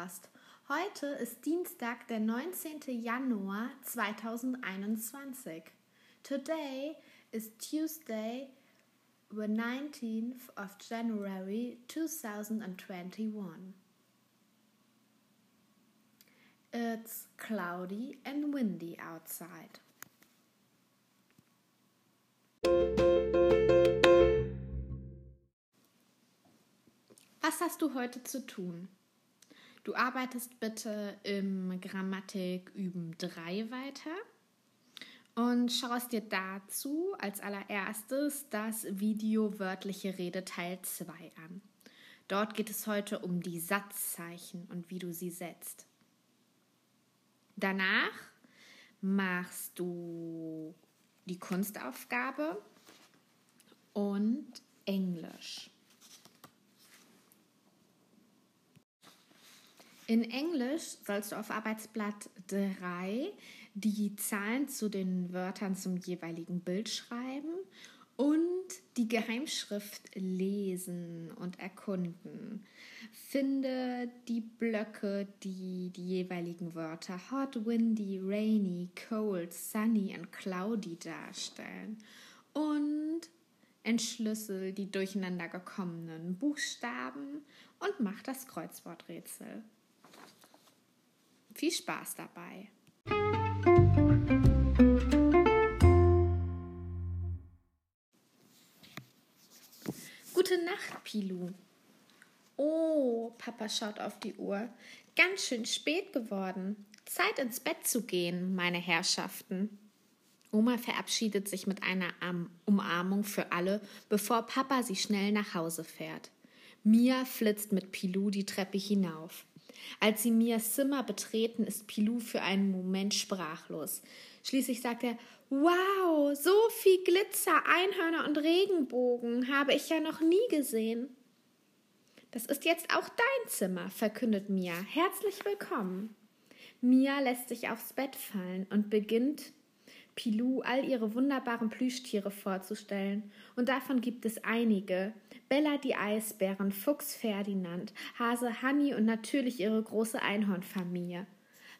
zuhörst. Heute ist Dienstag, der 19. Januar 2021. Today is Tuesday, the 19th of January 2021. It's cloudy and windy outside. Was hast du heute zu tun? Du arbeitest bitte im Grammatik üben 3 weiter und schaust dir dazu als allererstes das Video wörtliche Rede Teil 2 an. Dort geht es heute um die Satzzeichen und wie du sie setzt. Danach machst du die Kunstaufgabe und Englisch. In Englisch sollst du auf Arbeitsblatt 3 die Zahlen zu den Wörtern zum jeweiligen Bild schreiben und die Geheimschrift lesen und erkunden. Finde die Blöcke, die die jeweiligen Wörter hot, windy, rainy, cold, sunny und cloudy darstellen. Und entschlüssel die durcheinander gekommenen Buchstaben und mach das Kreuzworträtsel. Viel Spaß dabei! Gute Nacht, Pilu. Oh, Papa schaut auf die Uhr. Ganz schön spät geworden. Zeit ins Bett zu gehen, meine Herrschaften. Oma verabschiedet sich mit einer Umarmung für alle, bevor Papa sie schnell nach Hause fährt. Mia flitzt mit Pilou die Treppe hinauf. Als sie Mias Zimmer betreten, ist Pilou für einen Moment sprachlos. Schließlich sagt er, Wow, so viel Glitzer, Einhörner und Regenbogen habe ich ja noch nie gesehen. Das ist jetzt auch dein Zimmer, verkündet Mia. Herzlich willkommen. Mia lässt sich aufs Bett fallen und beginnt Pilou all ihre wunderbaren Plüschtiere vorzustellen. Und davon gibt es einige. Bella die Eisbären, Fuchs Ferdinand, Hase Hanni und natürlich ihre große Einhornfamilie.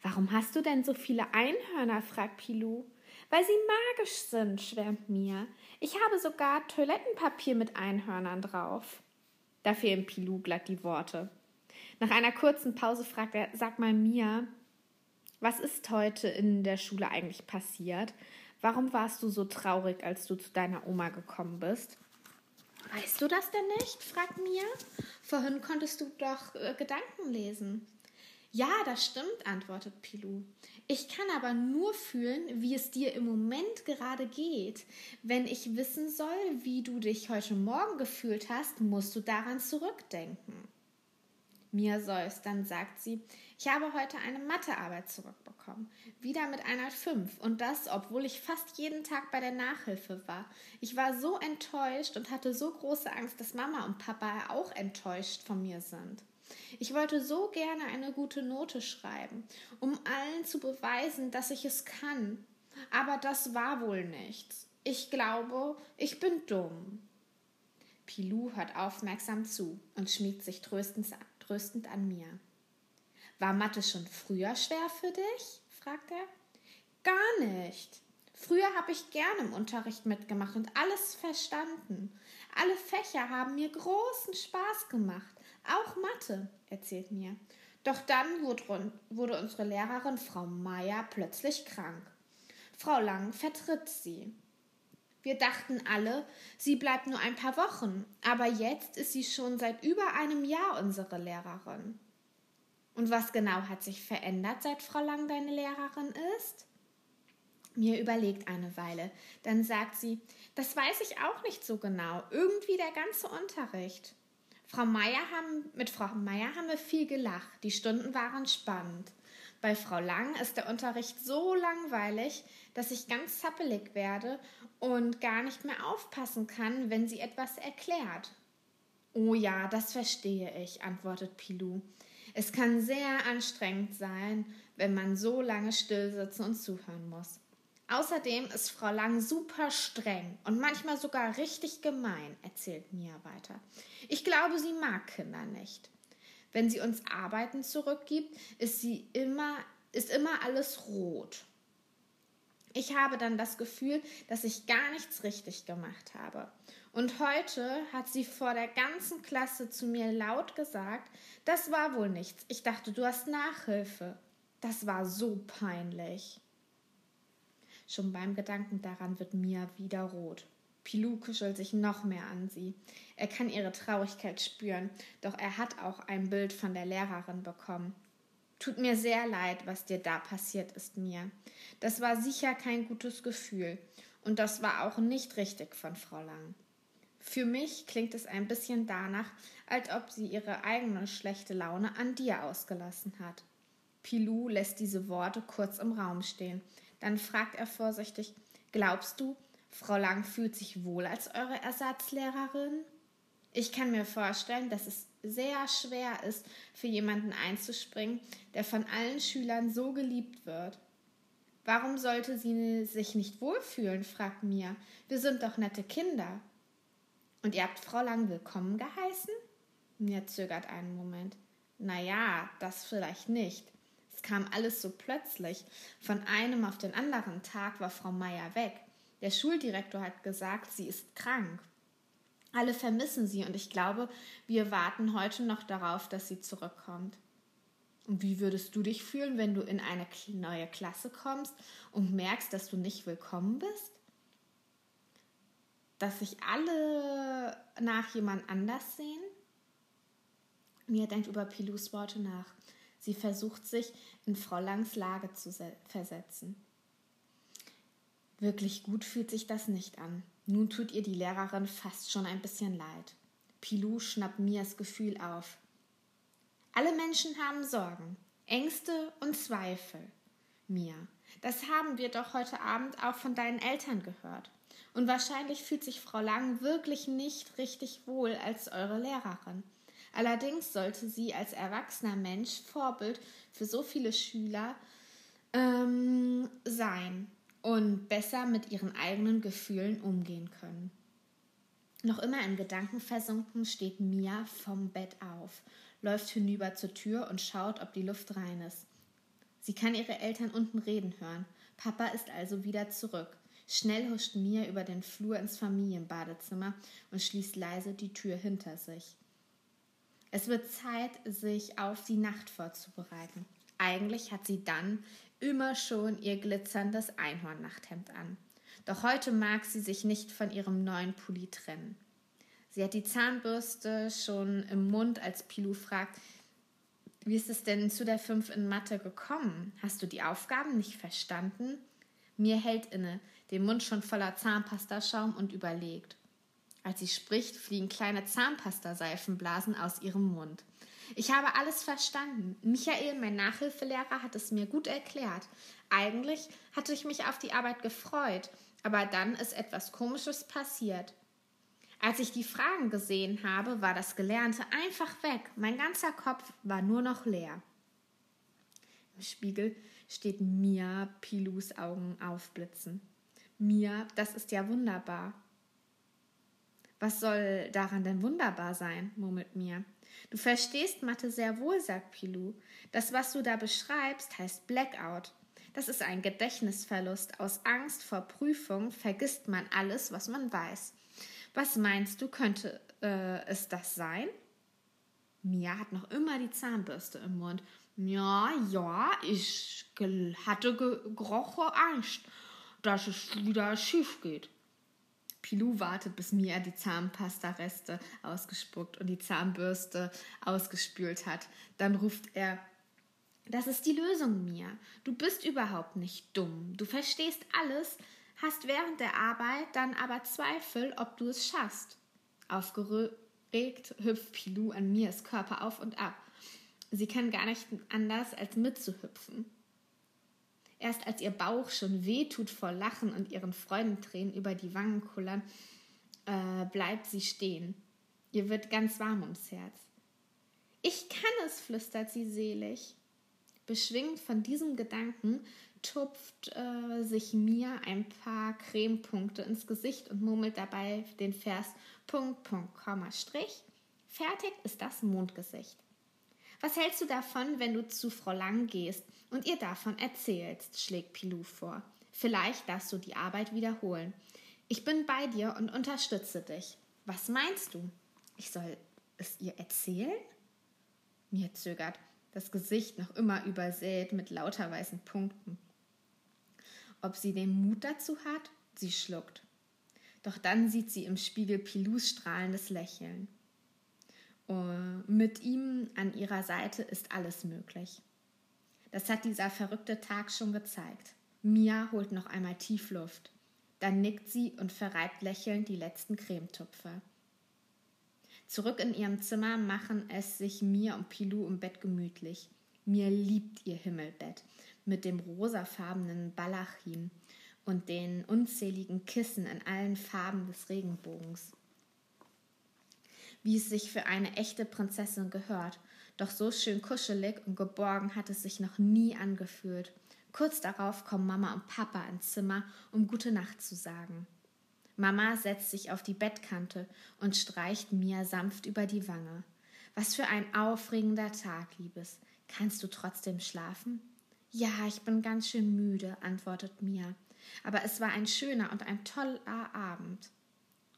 Warum hast du denn so viele Einhörner? fragt Pilou. Weil sie magisch sind, schwärmt Mia. Ich habe sogar Toilettenpapier mit Einhörnern drauf. Da fehlen Pilou glatt die Worte. Nach einer kurzen Pause fragt er, sag mal Mia, was ist heute in der Schule eigentlich passiert? Warum warst du so traurig, als du zu deiner Oma gekommen bist? Weißt du das denn nicht? fragt Mia. Vorhin konntest du doch äh, Gedanken lesen. Ja, das stimmt, antwortet Pilou. Ich kann aber nur fühlen, wie es dir im Moment gerade geht. Wenn ich wissen soll, wie du dich heute Morgen gefühlt hast, musst du daran zurückdenken. Mia seufzt, dann sagt sie, ich habe heute eine Mathearbeit zurückbekommen. Wieder mit einer 5. Und das, obwohl ich fast jeden Tag bei der Nachhilfe war. Ich war so enttäuscht und hatte so große Angst, dass Mama und Papa auch enttäuscht von mir sind. Ich wollte so gerne eine gute Note schreiben, um allen zu beweisen, dass ich es kann. Aber das war wohl nichts. Ich glaube, ich bin dumm. Pilou hört aufmerksam zu und schmiegt sich tröstend tröstend an mir. War Mathe schon früher schwer für dich? fragt er. Gar nicht. Früher habe ich gerne im Unterricht mitgemacht und alles verstanden. Alle Fächer haben mir großen Spaß gemacht, auch Mathe, erzählt mir. Doch dann wurde unsere Lehrerin Frau Meier plötzlich krank. Frau Lang vertritt sie. Wir dachten alle, sie bleibt nur ein paar Wochen, aber jetzt ist sie schon seit über einem Jahr unsere Lehrerin. Und was genau hat sich verändert, seit Frau Lang deine Lehrerin ist? Mir überlegt eine Weile, dann sagt sie, das weiß ich auch nicht so genau, irgendwie der ganze Unterricht. Frau Meier haben, mit Frau Meier haben wir viel gelacht, die Stunden waren spannend. Bei Frau Lang ist der Unterricht so langweilig, dass ich ganz zappelig werde und gar nicht mehr aufpassen kann, wenn sie etwas erklärt. Oh ja, das verstehe ich, antwortet Pilou. Es kann sehr anstrengend sein, wenn man so lange still sitzen und zuhören muss. Außerdem ist Frau Lang super streng und manchmal sogar richtig gemein, erzählt Mia weiter. Ich glaube, sie mag Kinder nicht. Wenn sie uns Arbeiten zurückgibt, ist sie immer, ist immer alles rot. Ich habe dann das Gefühl, dass ich gar nichts richtig gemacht habe. Und heute hat sie vor der ganzen Klasse zu mir laut gesagt, das war wohl nichts. Ich dachte, du hast Nachhilfe. Das war so peinlich. Schon beim Gedanken daran wird Mia wieder rot. Pilou kuschelt sich noch mehr an sie. Er kann ihre Traurigkeit spüren, doch er hat auch ein Bild von der Lehrerin bekommen. Tut mir sehr leid, was dir da passiert ist, Mia. Das war sicher kein gutes Gefühl, und das war auch nicht richtig von Frau Lang. Für mich klingt es ein bisschen danach, als ob sie ihre eigene schlechte Laune an dir ausgelassen hat. Pilou lässt diese Worte kurz im Raum stehen. Dann fragt er vorsichtig: Glaubst du, Frau Lang fühlt sich wohl als eure Ersatzlehrerin? Ich kann mir vorstellen, dass es sehr schwer ist, für jemanden einzuspringen, der von allen Schülern so geliebt wird. Warum sollte sie sich nicht wohlfühlen? fragt Mia. Wir sind doch nette Kinder. Und ihr habt Frau Lang willkommen geheißen? Mia zögert einen Moment. Na ja, das vielleicht nicht. Es kam alles so plötzlich. Von einem auf den anderen Tag war Frau Meier weg. Der Schuldirektor hat gesagt, sie ist krank. Alle vermissen sie und ich glaube, wir warten heute noch darauf, dass sie zurückkommt. Und wie würdest du dich fühlen, wenn du in eine neue Klasse kommst und merkst, dass du nicht willkommen bist? Dass sich alle nach jemand anders sehen? Mia denkt über Pilus Worte nach. Sie versucht sich in Frau Langs Lage zu versetzen. Wirklich gut fühlt sich das nicht an. Nun tut ihr die Lehrerin fast schon ein bisschen leid. Pilou schnappt Mias Gefühl auf. Alle Menschen haben Sorgen, Ängste und Zweifel. Mia, das haben wir doch heute Abend auch von deinen Eltern gehört. Und wahrscheinlich fühlt sich Frau Lang wirklich nicht richtig wohl als eure Lehrerin. Allerdings sollte sie als erwachsener Mensch Vorbild für so viele Schüler ähm, sein und besser mit ihren eigenen Gefühlen umgehen können. Noch immer in Gedanken versunken steht Mia vom Bett auf, läuft hinüber zur Tür und schaut, ob die Luft rein ist. Sie kann ihre Eltern unten reden hören. Papa ist also wieder zurück. Schnell huscht Mia über den Flur ins Familienbadezimmer und schließt leise die Tür hinter sich. Es wird Zeit, sich auf die Nacht vorzubereiten. Eigentlich hat sie dann immer schon ihr glitzerndes Einhornnachthemd an. Doch heute mag sie sich nicht von ihrem neuen Pulli trennen. Sie hat die Zahnbürste schon im Mund, als Pilou fragt, wie ist es denn zu der 5 in Mathe gekommen? Hast du die Aufgaben nicht verstanden? Mir hält inne, den Mund schon voller Zahnpastaschaum und überlegt. Als sie spricht, fliegen kleine Zahnpastaseifenblasen aus ihrem Mund. Ich habe alles verstanden. Michael, mein Nachhilfelehrer, hat es mir gut erklärt. Eigentlich hatte ich mich auf die Arbeit gefreut, aber dann ist etwas Komisches passiert. Als ich die Fragen gesehen habe, war das Gelernte einfach weg. Mein ganzer Kopf war nur noch leer. Im Spiegel steht Mia Pilus Augen aufblitzen. Mia, das ist ja wunderbar. Was soll daran denn wunderbar sein? murmelt Mia. Du verstehst Mathe sehr wohl, sagt Pilou. Das, was du da beschreibst, heißt Blackout. Das ist ein Gedächtnisverlust. Aus Angst vor Prüfung vergisst man alles, was man weiß. Was meinst du, könnte äh, es das sein? Mia hat noch immer die Zahnbürste im Mund. Ja, ja, ich hatte groche Angst, dass es wieder schief geht. Pilou wartet, bis Mia die Zahnpasta-Reste ausgespuckt und die Zahnbürste ausgespült hat. Dann ruft er das ist die Lösung, Mia. Du bist überhaupt nicht dumm. Du verstehst alles, hast während der Arbeit dann aber Zweifel, ob du es schaffst. Aufgeregt hüpft Pilou an Mias Körper auf und ab. Sie kann gar nicht anders, als mitzuhüpfen. Erst als ihr Bauch schon wehtut vor Lachen und ihren Freudentränen über die Wangen kullern, äh, bleibt sie stehen. Ihr wird ganz warm ums Herz. Ich kann es, flüstert sie selig. Beschwingt von diesem Gedanken tupft äh, sich Mia ein paar Cremepunkte ins Gesicht und murmelt dabei den Vers Punkt, Punkt, Komma, Strich. Fertig ist das Mondgesicht. Was hältst du davon, wenn du zu Frau Lang gehst und ihr davon erzählst? schlägt Pilou vor. Vielleicht darfst du die Arbeit wiederholen. Ich bin bei dir und unterstütze dich. Was meinst du? Ich soll es ihr erzählen? Mir zögert, das Gesicht noch immer übersät mit lauter weißen Punkten. Ob sie den Mut dazu hat? Sie schluckt. Doch dann sieht sie im Spiegel Pilous strahlendes Lächeln. Uh, mit ihm an ihrer Seite ist alles möglich. Das hat dieser verrückte Tag schon gezeigt. Mia holt noch einmal tief Luft. Dann nickt sie und verreibt lächelnd die letzten Cremetupfer. Zurück in ihrem Zimmer machen es sich Mia und Pilou im Bett gemütlich. Mia liebt ihr Himmelbett mit dem rosafarbenen Baldachin und den unzähligen Kissen in allen Farben des Regenbogens wie es sich für eine echte Prinzessin gehört. Doch so schön kuschelig und geborgen hat es sich noch nie angefühlt. Kurz darauf kommen Mama und Papa ins Zimmer, um gute Nacht zu sagen. Mama setzt sich auf die Bettkante und streicht Mia sanft über die Wange. Was für ein aufregender Tag, Liebes. Kannst du trotzdem schlafen? Ja, ich bin ganz schön müde, antwortet Mia. Aber es war ein schöner und ein toller Abend.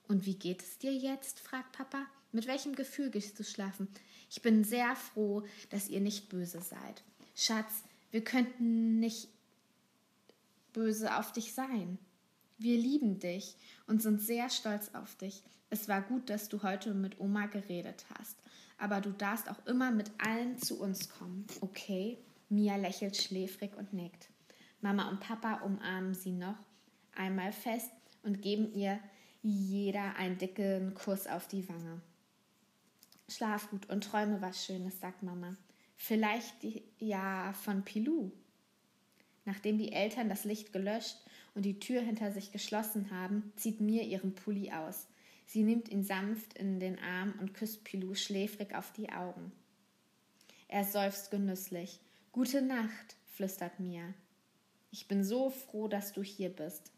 Und wie geht es dir jetzt? fragt Papa. Mit welchem Gefühl gehst du schlafen? Ich bin sehr froh, dass ihr nicht böse seid. Schatz, wir könnten nicht böse auf dich sein. Wir lieben dich und sind sehr stolz auf dich. Es war gut, dass du heute mit Oma geredet hast. Aber du darfst auch immer mit allen zu uns kommen, okay? Mia lächelt schläfrig und nickt. Mama und Papa umarmen sie noch einmal fest und geben ihr jeder einen dicken Kuss auf die Wange. Schlaf gut und träume was Schönes, sagt Mama. Vielleicht ja von Pilou. Nachdem die Eltern das Licht gelöscht und die Tür hinter sich geschlossen haben, zieht Mir ihren Pulli aus. Sie nimmt ihn sanft in den Arm und küsst Pilou schläfrig auf die Augen. Er seufzt genüsslich. Gute Nacht, flüstert Mia. Ich bin so froh, dass du hier bist.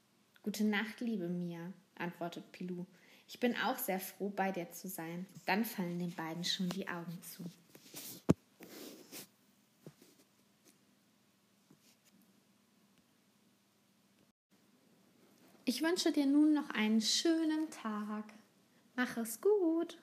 Gute Nacht, liebe Mia, antwortet Pilou. Ich bin auch sehr froh, bei dir zu sein. Dann fallen den beiden schon die Augen zu. Ich wünsche dir nun noch einen schönen Tag. Mach es gut.